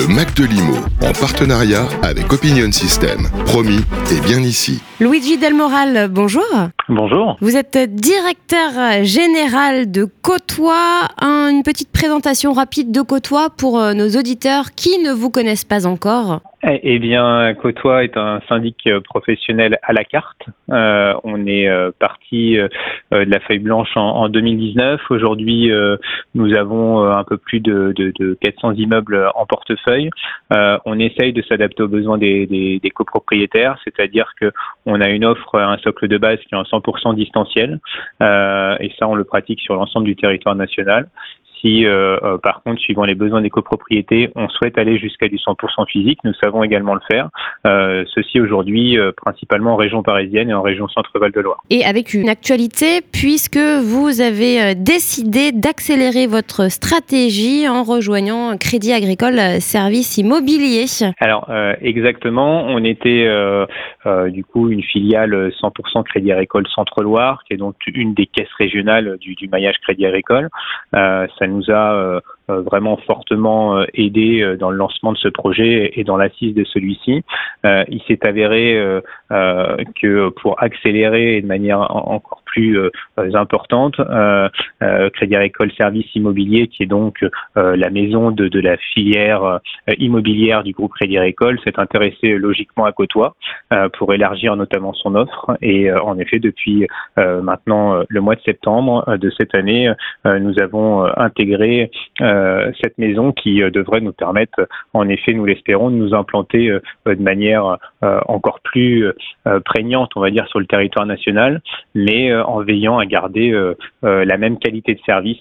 Le Mac de Limo, en partenariat avec Opinion System. Promis, et bien ici. Luigi Delmoral, bonjour. Bonjour. Vous êtes directeur général de Côtois. une petite présentation rapide de Côtois pour euh, nos auditeurs qui ne vous connaissent pas encore. Eh, eh bien, Côtois est un syndic euh, professionnel à la carte. Euh, on est euh, parti de la feuille blanche en, 2019. Aujourd'hui, nous avons un peu plus de, 400 immeubles en portefeuille. on essaye de s'adapter aux besoins des, des copropriétaires, c'est-à-dire que on a une offre, un socle de base qui est en 100% distanciel, et ça, on le pratique sur l'ensemble du territoire national. Si, euh, euh, par contre, suivant les besoins des copropriétés, on souhaite aller jusqu'à du 100% physique, nous savons également le faire. Euh, ceci aujourd'hui principalement en région parisienne et en région Centre-Val de Loire. Et avec une actualité, puisque vous avez décidé d'accélérer votre stratégie en rejoignant Crédit Agricole Services Immobilier. Alors exactement, on était du coup une filiale 100% Crédit Agricole Centre-Loire, qui est donc une des caisses régionales du, du maillage Crédit Agricole. ça nous a euh, vraiment fortement euh, aidé dans le lancement de ce projet et dans l'assise de celui-ci. il s'est avéré que pour accélérer de manière encore plus importante, Crédit Agricole Service Immobilier, qui est donc la maison de, de la filière immobilière du groupe Crédit Agricole, s'est intéressé logiquement à Côtois pour élargir notamment son offre. Et en effet, depuis maintenant le mois de septembre de cette année, nous avons intégrer euh, cette maison qui euh, devrait nous permettre, en effet, nous l'espérons, de nous implanter euh, de manière encore plus prégnante, on va dire, sur le territoire national, mais en veillant à garder la même qualité de service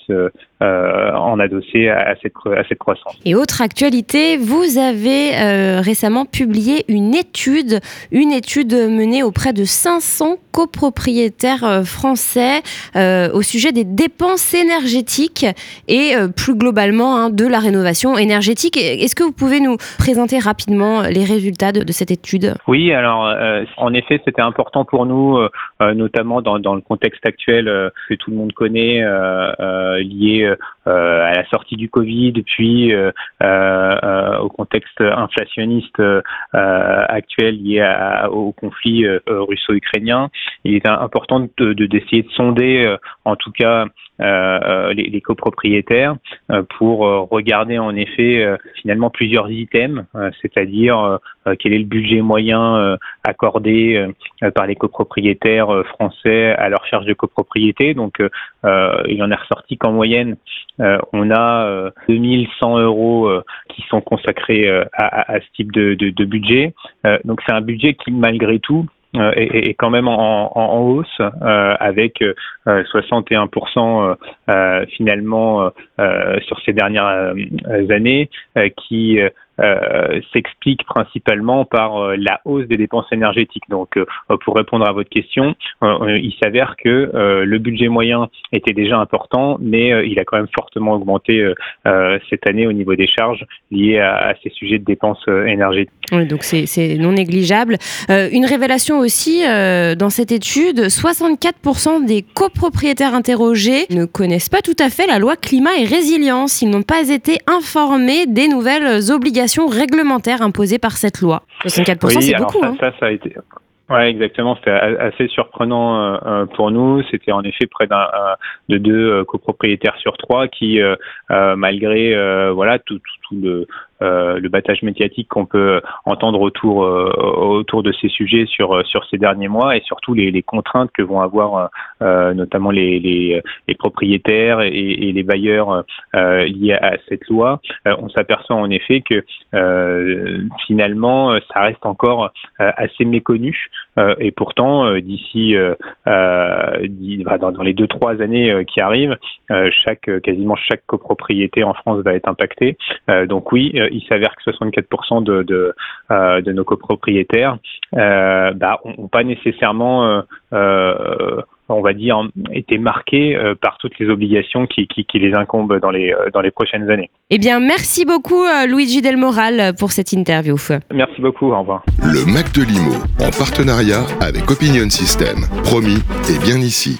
en adossé à cette, croissance. Et autre actualité, vous avez récemment publié une étude, une étude menée auprès de 500 copropriétaires français au sujet des dépenses énergétiques et euh, plus globalement hein, de la rénovation énergétique. Est-ce que vous pouvez nous présenter rapidement les résultats de, cette étude? Oui, alors euh, en effet, c'était important pour nous, euh, notamment dans, le contexte actuel que tout le monde connaît, lié à la sortie du Covid, puis au contexte inflationniste actuel lié au conflit russo-ukrainien. Il est important de d'essayer de, sonder, en tout cas, les, les copropriétaires euh, pour euh, regarder en effet euh, finalement plusieurs items, c'est-à-dire quel est le budget moyen accordé par les copropriétaires français à leur charge de copropriété. Donc il en est ressorti qu'en moyenne, on a 2100 euros qui sont consacrés à, ce type de, de budget. donc c'est un budget qui malgré tout euh, est, quand même en, en, hausse euh, avec 61% euh, finalement sur ces dernières années qui euh, s'explique principalement par euh, la hausse des dépenses énergétiques. Donc, euh, pour répondre à votre question, il s'avère que le budget moyen était déjà important, mais il a quand même fortement augmenté cette année au niveau des charges liées à, ces sujets de dépenses énergétiques. Oui, donc c'est non négligeable. une révélation aussi dans cette étude, 64% des copropriétaires interrogés ne connaissent pas tout à fait la loi climat et résilience. Ils n'ont pas été informés des nouvelles obligations réglementaires imposées par cette loi. 64%, c'est beaucoup. Ça, hein. ça, a été. Ouais, exactement. C'était assez surprenant euh, euh, pour nous. C'était en effet près d'un de deux euh, copropriétaires sur trois qui, malgré voilà tout, tout, le le battage médiatique qu'on peut entendre autour autour de ces sujets sur sur ces derniers mois et surtout les, les contraintes que vont avoir notamment les, les, les, propriétaires et, et les bailleurs liés à cette loi. on s'aperçoit en effet que finalement ça reste encore assez méconnu et pourtant d'ici bah, dans, les deux trois années qui arrivent, chaque quasiment chaque copropriété en France va être impactée. donc oui, il s'avère que 64% de, euh, nos copropriétaires euh, bah, ont, pas nécessairement euh, va dire, été marqués par toutes les obligations qui, qui, qui, les incombent dans les, dans les prochaines années. Eh bien, merci beaucoup, Luigi Del Moral, pour cette interview. Merci beaucoup, au revoir. Le Mac de Limo, en partenariat avec Opinion System. Promis, et bien ici.